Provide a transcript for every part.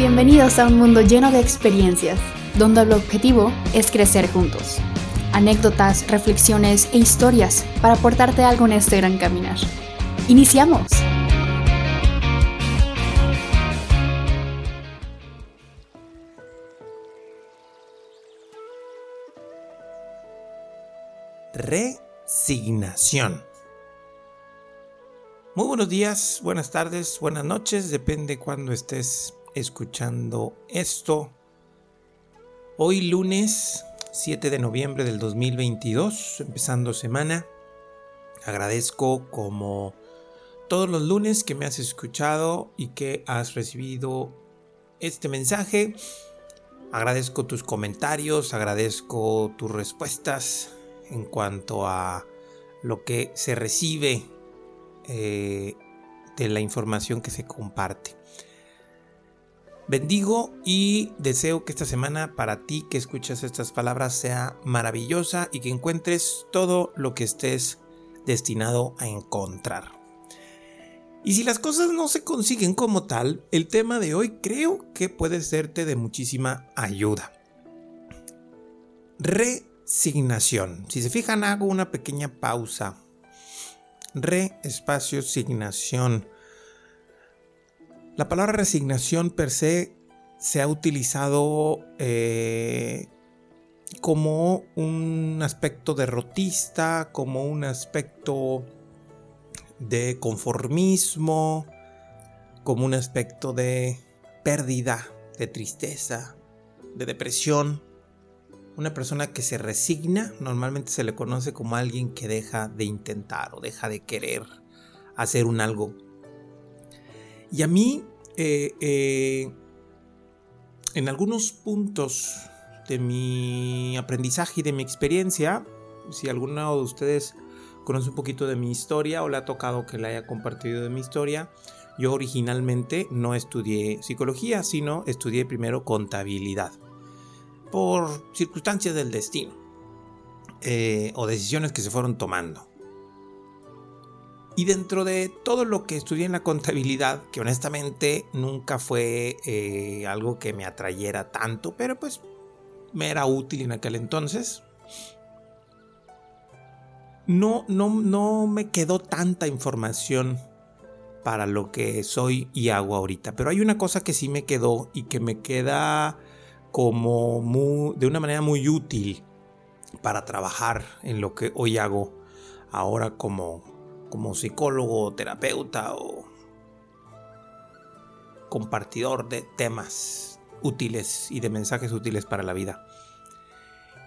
Bienvenidos a un mundo lleno de experiencias, donde el objetivo es crecer juntos. Anécdotas, reflexiones e historias para aportarte algo en este gran caminar. ¡Iniciamos! Resignación. Muy buenos días, buenas tardes, buenas noches, depende cuando estés escuchando esto. Hoy lunes 7 de noviembre del 2022, empezando semana. Agradezco como todos los lunes que me has escuchado y que has recibido este mensaje. Agradezco tus comentarios, agradezco tus respuestas en cuanto a lo que se recibe eh, de la información que se comparte. Bendigo y deseo que esta semana para ti que escuchas estas palabras sea maravillosa y que encuentres todo lo que estés destinado a encontrar. Y si las cosas no se consiguen como tal, el tema de hoy creo que puede serte de muchísima ayuda. Resignación. Si se fijan, hago una pequeña pausa Re espacio signación. La palabra resignación per se se ha utilizado eh, como un aspecto derrotista, como un aspecto de conformismo, como un aspecto de pérdida, de tristeza, de depresión. Una persona que se resigna normalmente se le conoce como alguien que deja de intentar o deja de querer hacer un algo. Y a mí, eh, eh, en algunos puntos de mi aprendizaje y de mi experiencia, si alguno de ustedes conoce un poquito de mi historia o le ha tocado que le haya compartido de mi historia, yo originalmente no estudié psicología, sino estudié primero contabilidad por circunstancias del destino eh, o decisiones que se fueron tomando. Y dentro de todo lo que estudié en la contabilidad, que honestamente nunca fue eh, algo que me atrayera tanto, pero pues me era útil en aquel entonces, no, no, no me quedó tanta información para lo que soy y hago ahorita. Pero hay una cosa que sí me quedó y que me queda como de una manera muy útil para trabajar en lo que hoy hago ahora como, como psicólogo, terapeuta o compartidor de temas útiles y de mensajes útiles para la vida.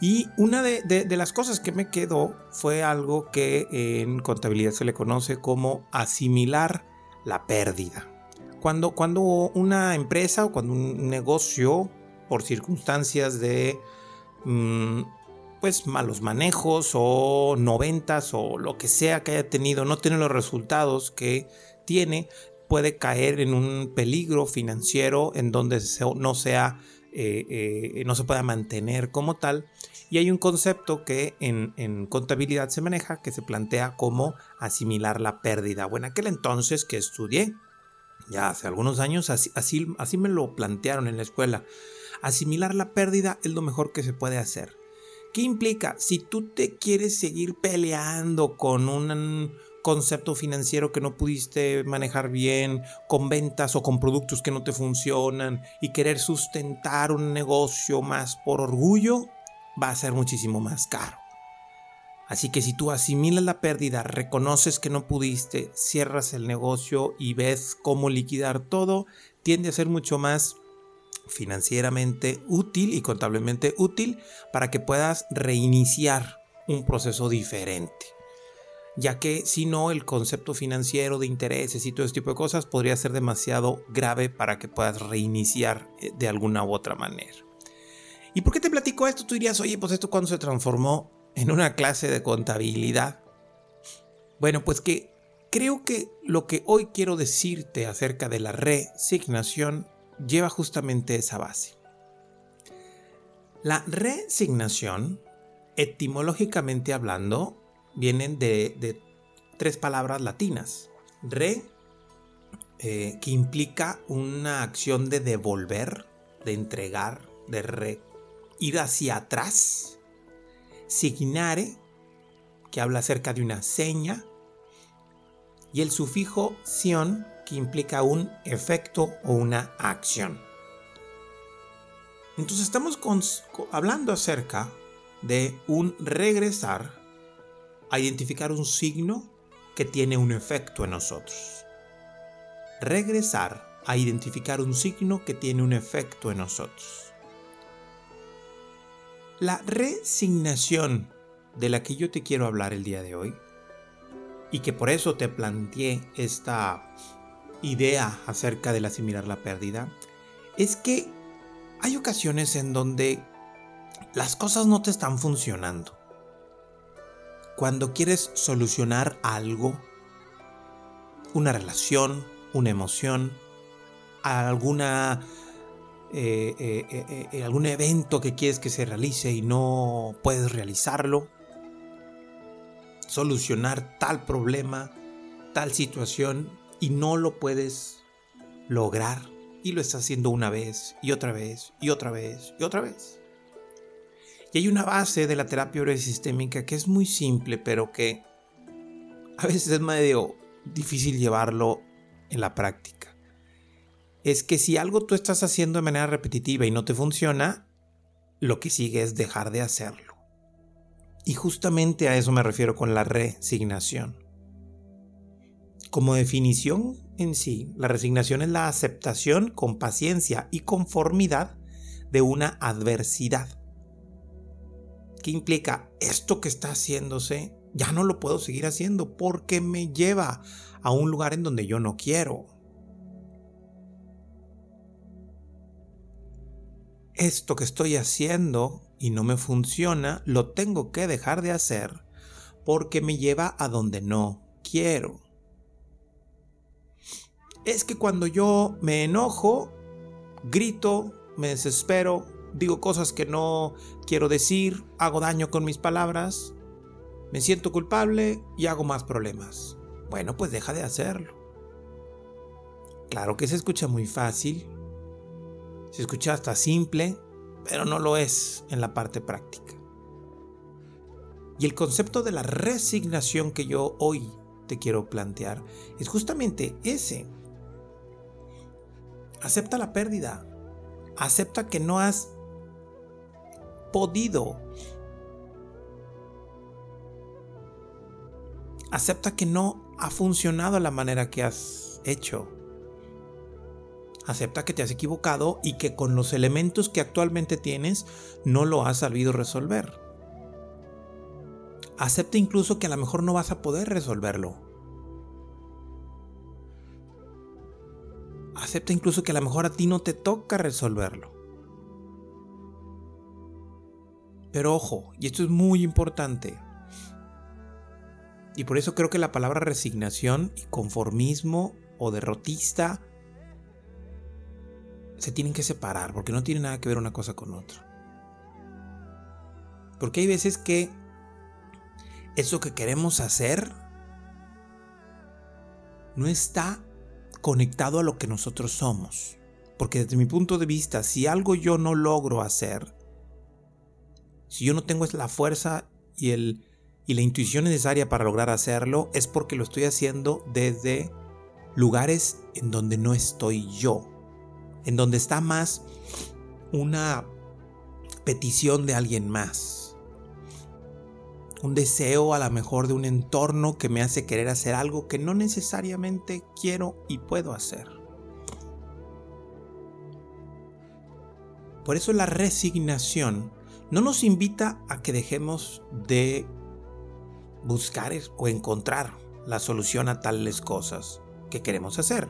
Y una de, las cosas que me quedó fue algo que en contabilidad se le conoce como asimilar la pérdida. Cuando, cuando una empresa o cuando un negocio por circunstancias de mm, pues malos manejos o noventas o lo que sea que haya tenido, no tiene los resultados que tiene, puede caer en un peligro financiero en donde no sea eh, eh, no se pueda mantener como tal. Y hay un concepto que en, contabilidad se maneja que se plantea como asimilar la pérdida. Bueno, aquel entonces que estudié, ya hace algunos años, así, así me lo plantearon en la escuela asimilar la pérdida es lo mejor que se puede hacer. ¿Qué implica? Si tú te quieres seguir peleando con un concepto financiero que no pudiste manejar bien, con ventas o con productos que no te funcionan y querer sustentar un negocio más por orgullo, va a ser muchísimo más caro. Así que si tú asimilas la pérdida, reconoces que no pudiste, cierras el negocio y ves cómo liquidar todo, tiende a ser mucho más financieramente útil y contablemente útil para que puedas reiniciar un proceso diferente. Ya que si no, el concepto financiero de intereses y todo ese tipo de cosas podría ser demasiado grave para que puedas reiniciar eh, de alguna u otra manera. ¿Y por qué te platico esto? Tú dirías, oye, pues esto cuando se transformó en una clase de contabilidad. Bueno, pues que creo que lo que hoy quiero decirte acerca de la resignación lleva justamente esa base. La resignación, etimológicamente hablando, vienen de, tres palabras latinas. Re, eh, que implica una acción de devolver, de entregar, de ir hacia atrás. Signare, que habla acerca de una seña. Y el sufijo sion, que implica un efecto o una acción. Entonces estamos hablando acerca de un regresar a identificar un signo que tiene un efecto en nosotros. Regresar a identificar un signo que tiene un efecto en nosotros. La resignación de la que yo te quiero hablar el día de hoy, y que por eso te planteé esta idea acerca del asimilar la pérdida, es que hay ocasiones en donde las cosas no te están funcionando. Cuando quieres solucionar algo, una relación, una emoción, alguna eh, eh, eh, algún evento que quieres que se realice y no puedes realizarlo, solucionar tal problema, tal situación y no lo puedes lograr y lo estás haciendo una vez y otra vez y otra vez y otra vez. Y hay una base de la terapia sistémica que es muy simple, pero que a veces es medio difícil llevarlo en la práctica. Es que si algo tú estás haciendo de manera repetitiva y no te funciona, lo que sigue es dejar de hacerlo. Y justamente a eso me refiero con la resignación. Como definición en sí, la resignación es la aceptación con paciencia y conformidad de una adversidad. ¿Qué implica? Esto que está haciéndose ya no lo puedo seguir haciendo porque me lleva a un lugar en donde yo no quiero. Esto que estoy haciendo y no me funciona, lo tengo que dejar de hacer porque me lleva a donde no quiero. Es que cuando yo me enojo, grito, me desespero, digo cosas que no quiero decir, hago daño con mis palabras, me siento culpable y hago más problemas. Bueno, pues deja de hacerlo. Claro que se escucha muy fácil, se escucha hasta simple, pero no lo es en la parte práctica. Y el concepto de la resignación que yo hoy te quiero plantear es justamente ese. Acepta la pérdida. Acepta que no has podido. Acepta que no ha funcionado la manera que has hecho. Acepta que te has equivocado y que con los elementos que actualmente tienes no lo has sabido resolver. Acepta incluso que a lo mejor no vas a poder resolverlo. Acepta incluso que a lo mejor a ti no te toca resolverlo. Pero ojo, y esto es muy importante. Y por eso creo que la palabra resignación y conformismo o derrotista se tienen que separar porque no tiene nada que ver una cosa con otra. Porque hay veces que eso que queremos hacer no está conectado a lo que nosotros somos. Porque desde mi punto de vista, si algo yo no logro hacer, si yo no tengo la fuerza y, el, y la intuición necesaria para lograr hacerlo, es porque lo estoy haciendo desde lugares en donde no estoy yo, en donde está más una petición de alguien más, un deseo a lo mejor de un entorno que me hace querer hacer algo que no necesariamente quiero y puedo hacer. Por eso la resignación no nos invita a que dejemos de buscar o encontrar la solución a tales cosas que queremos hacer,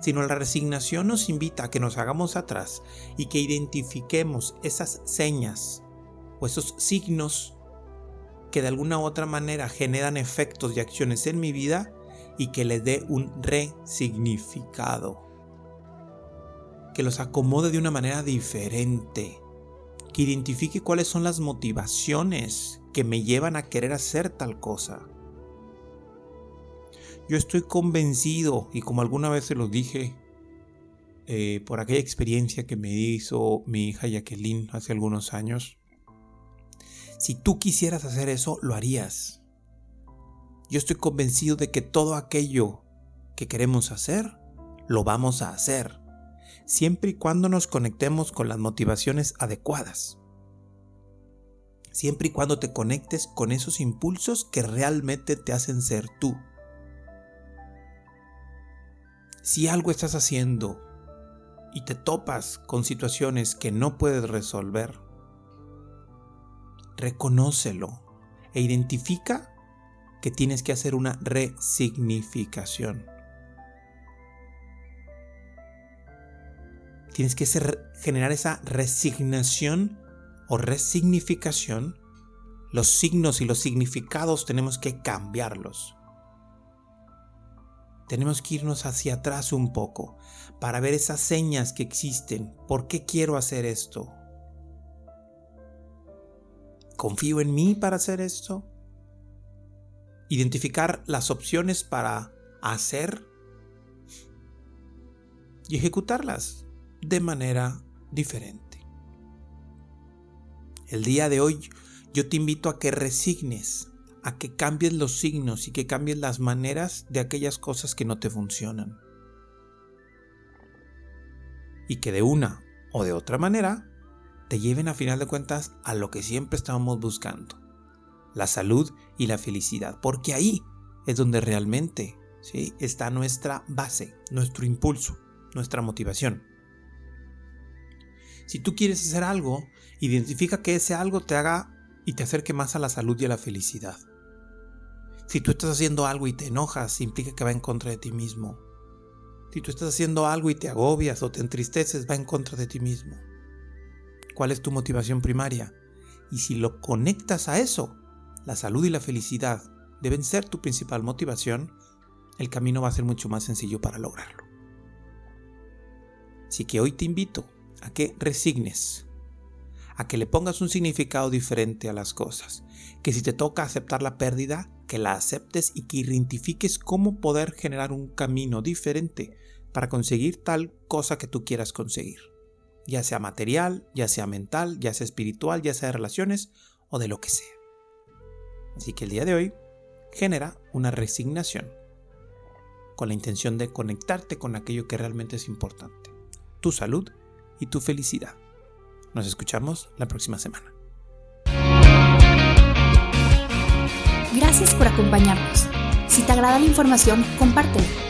sino la resignación nos invita a que nos hagamos atrás y que identifiquemos esas señas o esos signos que de alguna u otra manera generan efectos y acciones en mi vida y que les dé un resignificado. Que los acomode de una manera diferente que identifique cuáles son las motivaciones que me llevan a querer hacer tal cosa. Yo estoy convencido, y como alguna vez se lo dije, eh, por aquella experiencia que me hizo mi hija Jacqueline hace algunos años, si tú quisieras hacer eso, lo harías. Yo estoy convencido de que todo aquello que queremos hacer, lo vamos a hacer, siempre y cuando nos conectemos con las motivaciones adecuadas. Siempre y cuando te conectes con esos impulsos que realmente te hacen ser tú. Si algo estás haciendo y te topas con situaciones que no puedes resolver, reconócelo e identifica que tienes que hacer una resignificación. Tienes que generar esa resignación o resignificación. Los signos y los significados tenemos que cambiarlos. Tenemos que irnos hacia atrás un poco para ver esas señas que existen. ¿Por qué quiero hacer esto? ¿Confío en mí para hacer esto? Identificar las opciones para hacer y ejecutarlas de manera diferente. El día de hoy yo te invito a que resignes a que cambies los signos y que cambies las maneras de aquellas cosas que no te funcionan. Y que de una o de otra manera te lleven a final de cuentas a lo que siempre estábamos buscando, la salud y la felicidad, porque ahí es donde realmente ¿sí? está nuestra base, nuestro impulso, nuestra motivación. Si tú quieres hacer algo, identifica que ese algo te haga y te acerque más a la salud y a la felicidad. Si tú estás haciendo algo y te enojas, implica que va en contra de ti mismo. Si tú estás haciendo algo y te agobias o te entristeces, va en contra de ti mismo. ¿Cuál es tu motivación primaria? Y si lo conectas a eso, la salud y la felicidad deben ser tu principal motivación, el camino va a ser mucho más sencillo para lograrlo. Así que hoy te invito a que resignes, a que le pongas un significado diferente a las cosas, que si te toca aceptar la pérdida, que la aceptes y que identifiques cómo poder generar un camino diferente para conseguir tal cosa que tú quieras conseguir, ya sea material, ya sea mental, ya sea espiritual, ya sea de relaciones o de lo que sea. Así que el día de hoy genera una resignación con la intención de conectarte con aquello que realmente es importante, tu salud y tu felicidad. Nos escuchamos la próxima semana. Gracias por acompañarnos. Si te agrada la información, compártela.